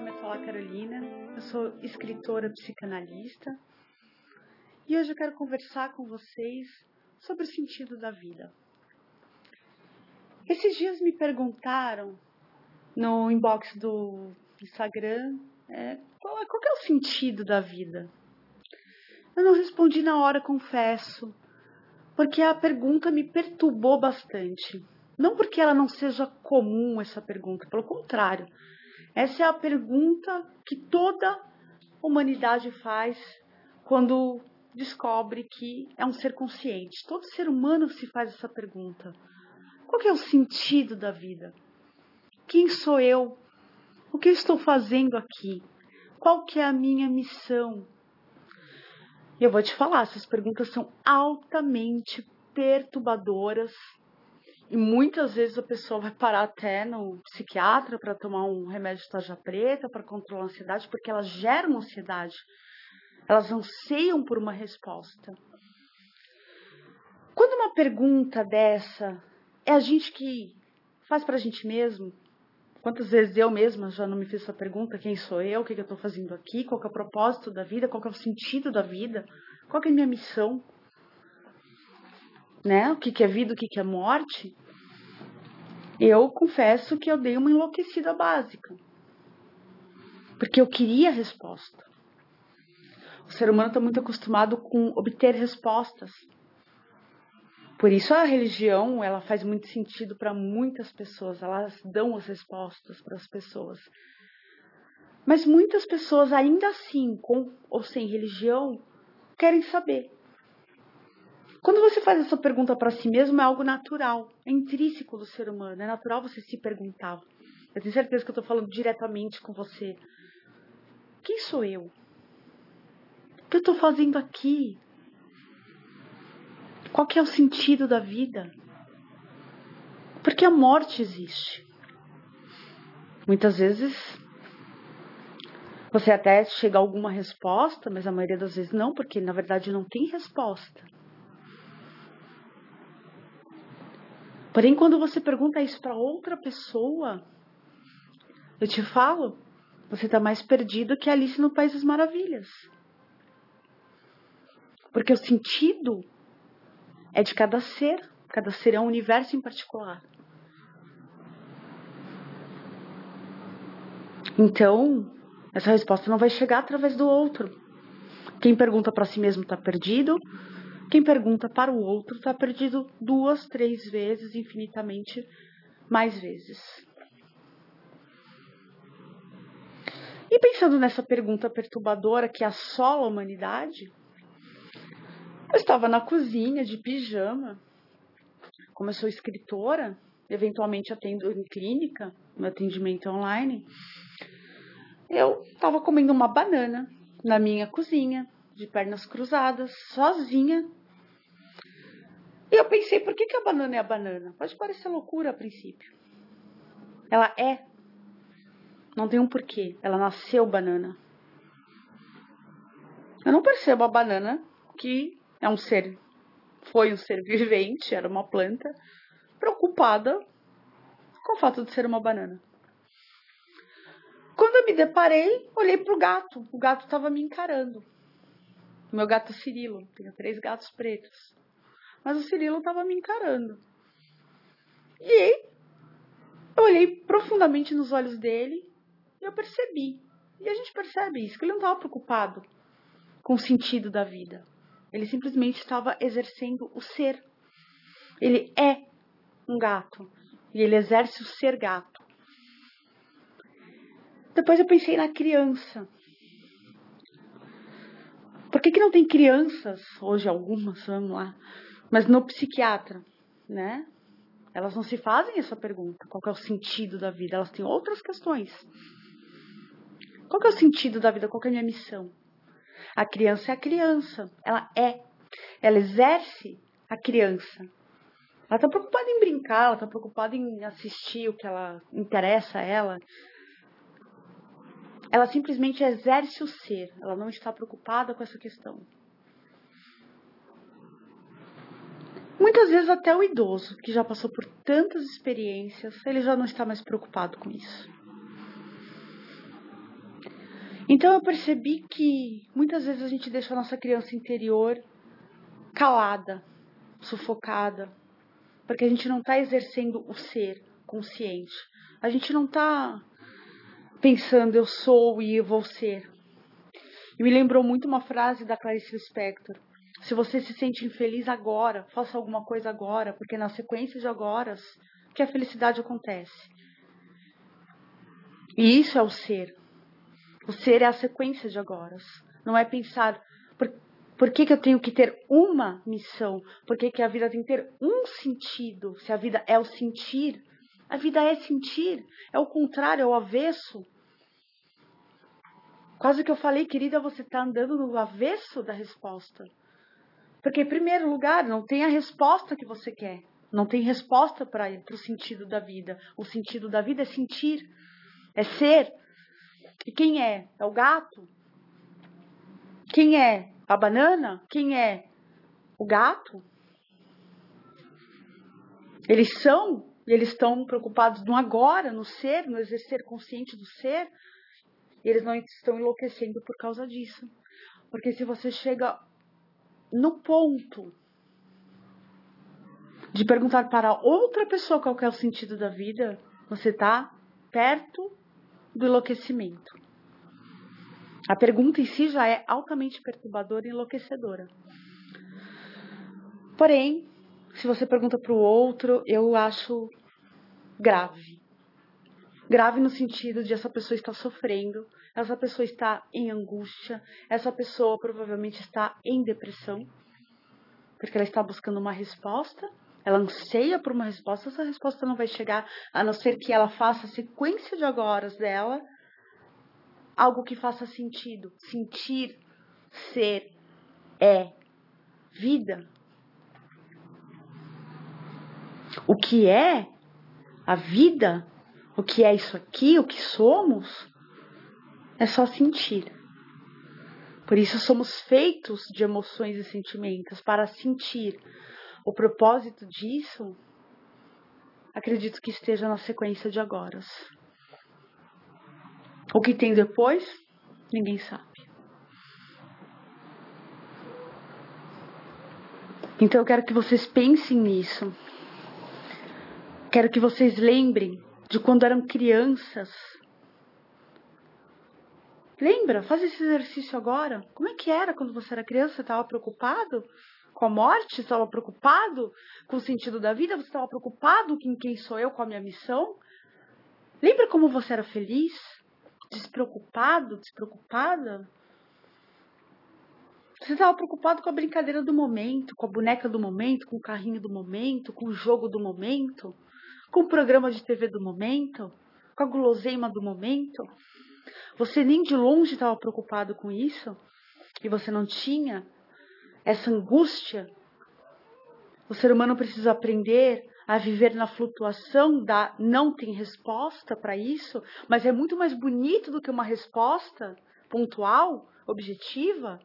nome é Paula Carolina, eu sou escritora psicanalista e hoje eu quero conversar com vocês sobre o sentido da vida. Esses dias me perguntaram no inbox do Instagram é, qual, é, qual é o sentido da vida. Eu não respondi na hora, confesso, porque a pergunta me perturbou bastante. Não porque ela não seja comum essa pergunta, pelo contrário. Essa é a pergunta que toda humanidade faz quando descobre que é um ser consciente. Todo ser humano se faz essa pergunta. Qual é o sentido da vida? Quem sou eu? O que eu estou fazendo aqui? Qual que é a minha missão? E eu vou te falar, essas perguntas são altamente perturbadoras e muitas vezes a pessoa vai parar até no psiquiatra para tomar um remédio de tarja preta para controlar a ansiedade, porque elas geram ansiedade. Elas anseiam por uma resposta. Quando uma pergunta dessa é a gente que faz para a gente mesmo, quantas vezes eu mesma já não me fiz essa pergunta: quem sou eu? O que, eu estou fazendo aqui? Qual é o propósito da vida? Qual é o sentido da vida? Qual é a minha missão? Né? O que, que é vida, o que, que é morte? Eu confesso que eu dei uma enlouquecida básica. Porque eu queria resposta. O ser humano está muito acostumado com obter respostas. Por isso a religião, ela faz muito sentido para muitas pessoas, elas dão as respostas para as pessoas. Mas muitas pessoas ainda assim, com ou sem religião, querem saber. Quando você faz essa pergunta para si mesmo, é algo natural, é intrínseco do ser humano, é natural você se perguntar. Eu tenho certeza que eu estou falando diretamente com você. Quem sou eu? O que eu estou fazendo aqui? Qual que é o sentido da vida? Porque a morte existe. Muitas vezes você até chega a alguma resposta, mas a maioria das vezes não, porque na verdade não tem resposta. Porém, quando você pergunta isso para outra pessoa, eu te falo, você está mais perdido que Alice no País das Maravilhas. Porque o sentido é de cada ser, cada ser é um universo em particular. Então, essa resposta não vai chegar através do outro. Quem pergunta para si mesmo está perdido, quem pergunta para o outro está perdido duas, três vezes, infinitamente mais vezes. E pensando nessa pergunta perturbadora que assola a humanidade, eu estava na cozinha de pijama. Como eu sou escritora, eventualmente atendo em clínica, no atendimento online, eu estava comendo uma banana na minha cozinha, de pernas cruzadas, sozinha, eu pensei, por que, que a banana é a banana? Pode parecer loucura a princípio. Ela é. Não tem um porquê. Ela nasceu banana. Eu não percebo a banana, que é um ser, foi um ser vivente, era uma planta, preocupada com o fato de ser uma banana. Quando eu me deparei, olhei para o gato. O gato estava me encarando. Meu gato Cirilo, tenho três gatos pretos. Mas o Cirilo estava me encarando. E eu olhei profundamente nos olhos dele e eu percebi. E a gente percebe isso, que ele não estava preocupado com o sentido da vida. Ele simplesmente estava exercendo o ser. Ele é um gato. E ele exerce o ser gato. Depois eu pensei na criança. Por que, que não tem crianças, hoje algumas, vamos lá, mas no psiquiatra, né? Elas não se fazem essa pergunta, qual é o sentido da vida? Elas têm outras questões. Qual é o sentido da vida? Qual é a minha missão? A criança é a criança, ela é, ela exerce a criança. Ela está preocupada em brincar, ela está preocupada em assistir o que ela interessa a ela. Ela simplesmente exerce o ser, ela não está preocupada com essa questão. Muitas vezes até o idoso, que já passou por tantas experiências, ele já não está mais preocupado com isso. Então eu percebi que muitas vezes a gente deixa a nossa criança interior calada, sufocada, porque a gente não está exercendo o ser consciente. A gente não está pensando eu sou e eu vou ser. E me lembrou muito uma frase da Clarice Lispector. Se você se sente infeliz agora, faça alguma coisa agora, porque na sequência de agora que a felicidade acontece. E isso é o ser. O ser é a sequência de agora. Não é pensar por, por que, que eu tenho que ter uma missão? Por que, que a vida tem que ter um sentido? Se a vida é o sentir, a vida é sentir. É o contrário, é o avesso. Quase que eu falei, querida, você está andando no avesso da resposta. Porque, em primeiro lugar, não tem a resposta que você quer. Não tem resposta para o sentido da vida. O sentido da vida é sentir, é ser, e quem é? É o gato? Quem é? A banana? Quem é? O gato? Eles são e eles estão preocupados no agora, no ser, no exercer consciente do ser. E eles não estão enlouquecendo por causa disso. Porque se você chega no ponto de perguntar para outra pessoa qual é o sentido da vida, você está perto do enlouquecimento. A pergunta em si já é altamente perturbadora e enlouquecedora. Porém, se você pergunta para o outro, eu acho grave. Grave no sentido de essa pessoa estar sofrendo, essa pessoa está em angústia, essa pessoa provavelmente está em depressão, porque ela está buscando uma resposta. Ela anseia por uma resposta, essa resposta não vai chegar a não ser que ela faça a sequência de agoras dela. Algo que faça sentido. Sentir, ser, é vida. O que é a vida, o que é isso aqui, o que somos, é só sentir. Por isso somos feitos de emoções e sentimentos para sentir, o propósito disso, acredito que esteja na sequência de agora. O que tem depois, ninguém sabe. Então eu quero que vocês pensem nisso. Quero que vocês lembrem de quando eram crianças. Lembra? Faz esse exercício agora. Como é que era quando você era criança? Você estava preocupado? com a morte? Estava preocupado com o sentido da vida? Você estava preocupado com quem sou eu, com a minha missão? Lembra como você era feliz? Despreocupado, despreocupada? Você estava preocupado com a brincadeira do momento, com a boneca do momento, com o carrinho do momento, com o jogo do momento, com o programa de TV do momento, com a guloseima do momento. Você nem de longe estava preocupado com isso e você não tinha essa angústia, o ser humano precisa aprender a viver na flutuação da não tem resposta para isso, mas é muito mais bonito do que uma resposta pontual, objetiva.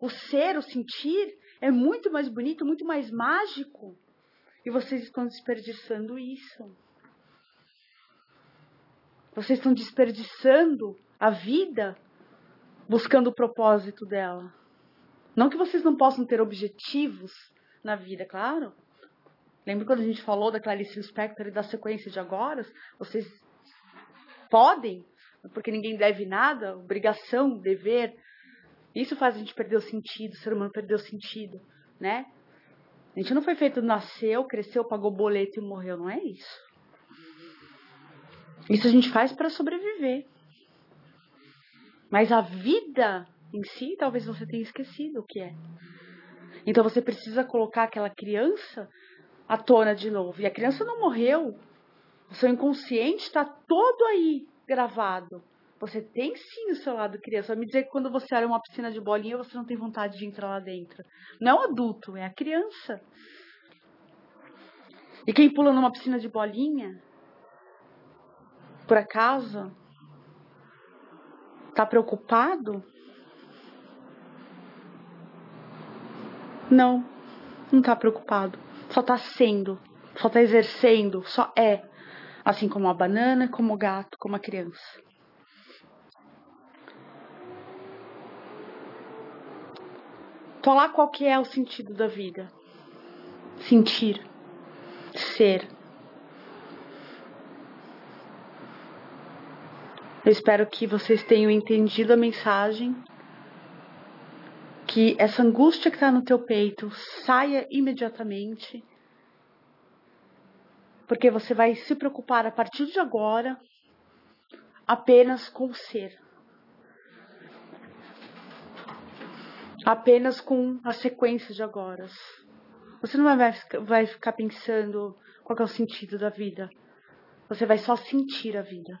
O ser, o sentir é muito mais bonito, muito mais mágico. E vocês estão desperdiçando isso. Vocês estão desperdiçando a vida buscando o propósito dela. Não que vocês não possam ter objetivos na vida, claro. Lembra quando a gente falou da Clarice Lispector e da sequência de agora? Vocês podem, porque ninguém deve nada, obrigação, dever. Isso faz a gente perder o sentido, o ser humano perder o sentido, né? A gente não foi feito, nasceu, cresceu, pagou boleto e morreu, não é isso. Isso a gente faz para sobreviver. Mas a vida em si, talvez você tenha esquecido o que é. Então você precisa colocar aquela criança à tona de novo. E a criança não morreu. O seu inconsciente está todo aí gravado. Você tem sim o seu lado criança. Vai me dizer que quando você olha uma piscina de bolinha, você não tem vontade de entrar lá dentro. Não é o adulto, é a criança. E quem pula numa piscina de bolinha, por acaso? Está preocupado? Não, não está preocupado. Só está sendo, só está exercendo, só é. Assim como a banana, como o gato, como a criança. Falar qual que é o sentido da vida. Sentir. Ser Eu espero que vocês tenham entendido a mensagem, que essa angústia que está no teu peito saia imediatamente, porque você vai se preocupar a partir de agora apenas com o ser. Apenas com a sequência de agora. Você não vai, vai ficar pensando qual é o sentido da vida. Você vai só sentir a vida.